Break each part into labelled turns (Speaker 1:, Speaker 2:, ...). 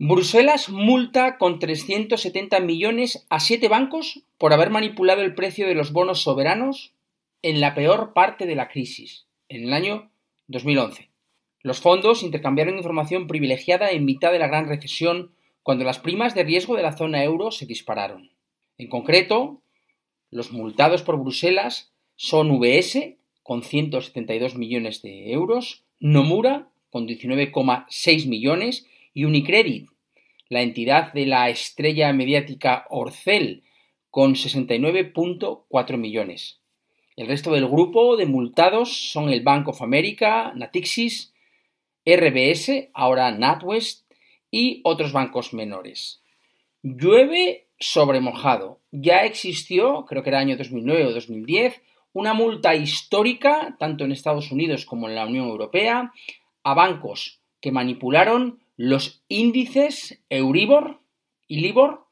Speaker 1: Bruselas multa con 370 millones a siete bancos por haber manipulado el precio de los bonos soberanos en la peor parte de la crisis, en el año 2011. Los fondos intercambiaron información privilegiada en mitad de la gran recesión cuando las primas de riesgo de la zona euro se dispararon. En concreto, los multados por Bruselas son VS con 172 millones de euros, Nomura con 19,6 millones Unicredit, la entidad de la estrella mediática Orcel, con 69.4 millones. El resto del grupo de multados son el Bank of America, Natixis, RBS, ahora NatWest y otros bancos menores. Llueve sobre mojado. Ya existió, creo que era año 2009 o 2010, una multa histórica, tanto en Estados Unidos como en la Unión Europea, a bancos que manipularon los índices Euribor y Libor,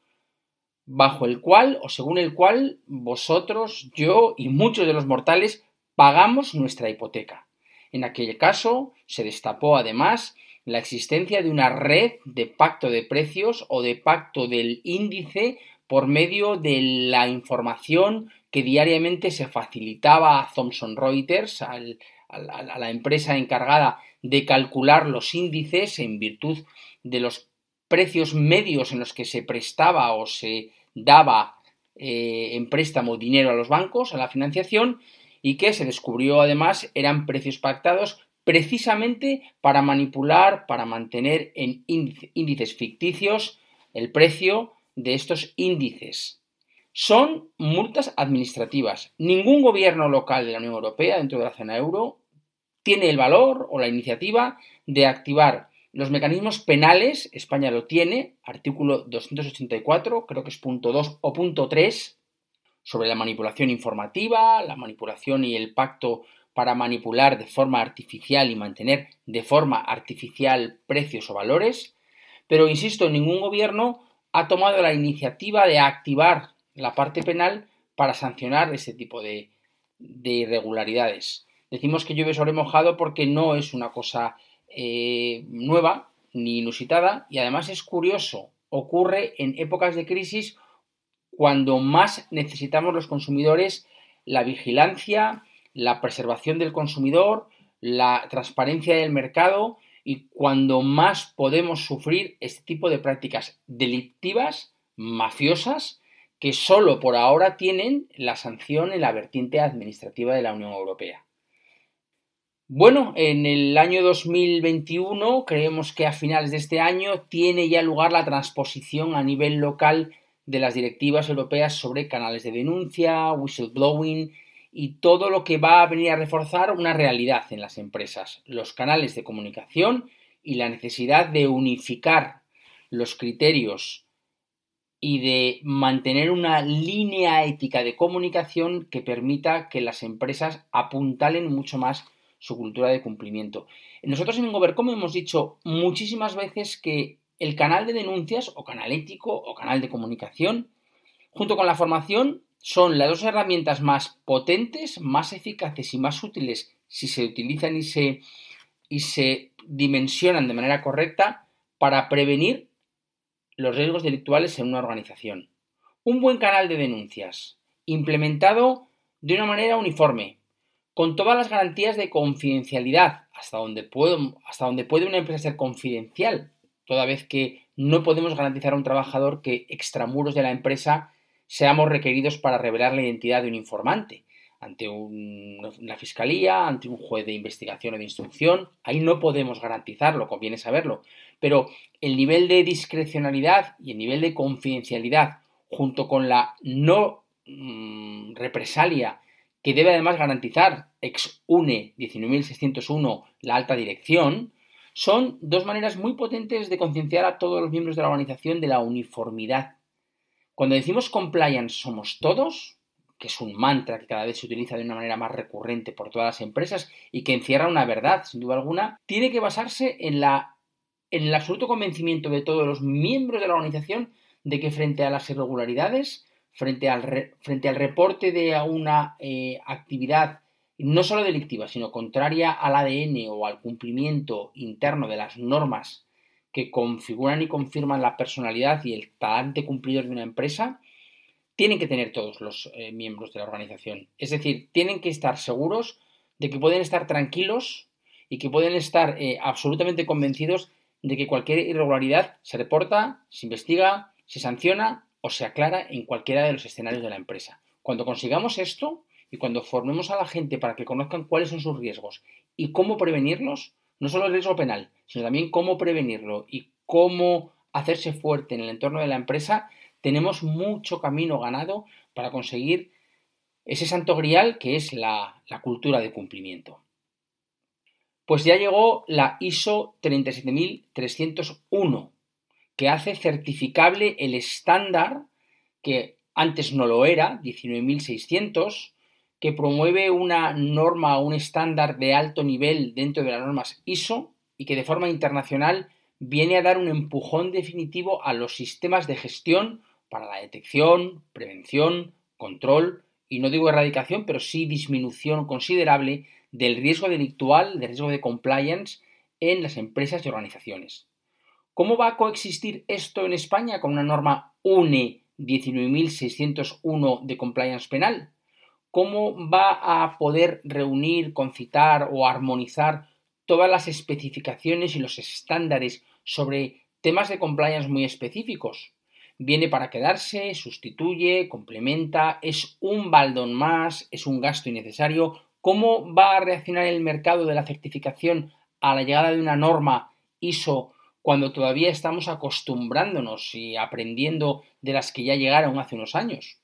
Speaker 1: bajo el cual o según el cual vosotros, yo y muchos de los mortales pagamos nuestra hipoteca. En aquel caso se destapó además la existencia de una red de pacto de precios o de pacto del índice por medio de la información que diariamente se facilitaba a Thomson Reuters, al- a la empresa encargada de calcular los índices en virtud de los precios medios en los que se prestaba o se daba eh, en préstamo dinero a los bancos, a la financiación, y que se descubrió además eran precios pactados precisamente para manipular, para mantener en índice- índices ficticios el precio de estos índices. Son multas administrativas. Ningún gobierno local de la Unión Europea dentro de la zona euro tiene el valor o la iniciativa de activar los mecanismos penales, España lo tiene, artículo 284, creo que es punto 2 o punto 3, sobre la manipulación informativa, la manipulación y el pacto para manipular de forma artificial y mantener de forma artificial precios o valores, pero insisto, ningún gobierno ha tomado la iniciativa de activar la parte penal para sancionar ese tipo de, de irregularidades. Decimos que llueve sobre mojado porque no es una cosa eh, nueva ni inusitada y además es curioso, ocurre en épocas de crisis cuando más necesitamos los consumidores la vigilancia, la preservación del consumidor, la transparencia del mercado y cuando más podemos sufrir este tipo de prácticas delictivas, mafiosas, que solo por ahora tienen la sanción en la vertiente administrativa de la Unión Europea. Bueno, en el año 2021 creemos que a finales de este año tiene ya lugar la transposición a nivel local de las directivas europeas sobre canales de denuncia, whistleblowing y todo lo que va a venir a reforzar una realidad en las empresas, los canales de comunicación y la necesidad de unificar los criterios y de mantener una línea ética de comunicación que permita que las empresas apuntalen mucho más su cultura de cumplimiento. Nosotros en Govercom hemos dicho muchísimas veces que el canal de denuncias o canal ético o canal de comunicación, junto con la formación, son las dos herramientas más potentes, más eficaces y más útiles si se utilizan y se, y se dimensionan de manera correcta para prevenir los riesgos delictuales en una organización. Un buen canal de denuncias, implementado de una manera uniforme, con todas las garantías de confidencialidad, hasta donde, puede una empresa ser confidencial, toda vez que no podemos garantizar a un trabajador que extramuros de la empresa seamos requeridos para revelar la identidad de un informante ante un- una fiscalía, ante un juez de investigación o de instrucción. Ahí no podemos garantizarlo, conviene saberlo. Pero el nivel de discrecionalidad y el nivel de confidencialidad, junto con la no mm, represalia que debe además garantizar ex UNE 19601 la alta dirección, son dos maneras muy potentes de concienciar a todos los miembros de la organización de la uniformidad. Cuando decimos compliance somos todos, que es un mantra que cada vez se utiliza de una manera más recurrente por todas las empresas y que encierra una verdad, sin duda alguna, tiene que basarse en, la, en el absoluto convencimiento de todos los miembros de la organización de que frente a las irregularidades, frente al, frente al reporte de una eh, actividad no solo delictiva, sino contraria al ADN o al cumplimiento interno de las normas que configuran y confirman la personalidad y el talante cumplidor de una empresa, tienen que tener todos los eh, miembros de la organización. Es decir, tienen que estar seguros de que pueden estar tranquilos y que pueden estar eh, absolutamente convencidos de que cualquier irregularidad se reporta, se investiga, se sanciona o se aclara en cualquiera de los escenarios de la empresa. Cuando consigamos esto y cuando formemos a la gente para que conozcan cuáles son sus riesgos y cómo prevenirlos, no solo el riesgo penal, sino también cómo prevenirlo y cómo hacerse fuerte en el entorno de la empresa, tenemos mucho camino ganado para conseguir ese santo grial que es la, cultura de cumplimiento. Pues ya llegó la ISO 37301, que hace certificable el estándar que antes no lo era, 19600, que promueve una norma o un estándar de alto nivel dentro de las normas ISO y que de forma internacional viene a dar un empujón definitivo a los sistemas de gestión para la detección, prevención, control y no digo erradicación, pero sí disminución considerable del riesgo delictual, del riesgo de compliance en las empresas y organizaciones. ¿Cómo va a coexistir esto en España con una norma UNE 19601 de compliance penal? ¿Cómo va a poder reunir, concitar o armonizar todas las especificaciones y los estándares sobre temas de compliance muy específicos? Viene para quedarse, sustituye, complementa, es un baldón más, es un gasto innecesario. ¿Cómo va a reaccionar el mercado de la certificación a la llegada de una norma ISO cuando todavía estamos acostumbrándonos y aprendiendo de las que ya llegaron hace unos años.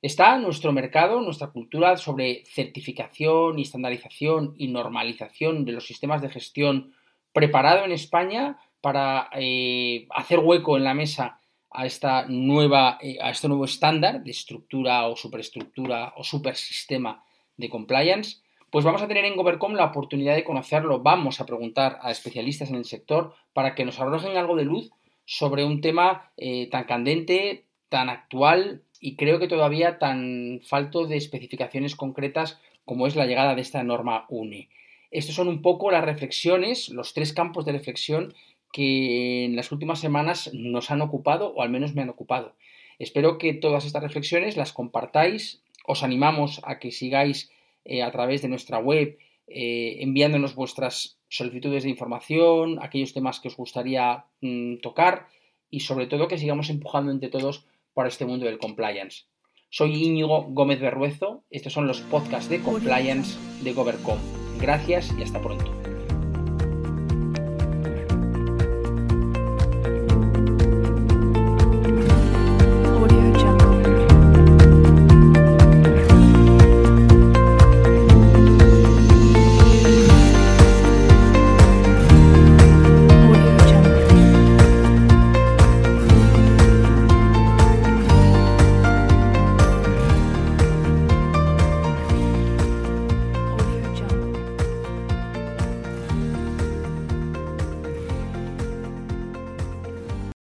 Speaker 1: Está nuestro mercado, nuestra cultura sobre certificación y estandarización y normalización de los sistemas de gestión preparado en España para eh, hacer hueco en la mesa a esta nueva eh, a este nuevo estándar de estructura o superestructura o supersistema de compliance pues vamos a tener en Govercom la oportunidad de conocerlo. Vamos a preguntar a especialistas en el sector para que nos arrojen algo de luz sobre un tema eh, tan candente, tan actual y creo que todavía tan falto de especificaciones concretas como es la llegada de esta norma UNE. Estos son un poco las reflexiones, los tres campos de reflexión que en las últimas semanas nos han ocupado o al menos me han ocupado. Espero que todas estas reflexiones las compartáis. Os animamos a que sigáis eh, a través de nuestra web, eh, enviándonos vuestras solicitudes de información, aquellos temas que os gustaría mm, tocar y sobre todo que sigamos empujando entre todos para este mundo del compliance. Soy Íñigo Gómez Berruezo, estos son los podcasts de compliance de Govercom. Gracias y hasta pronto.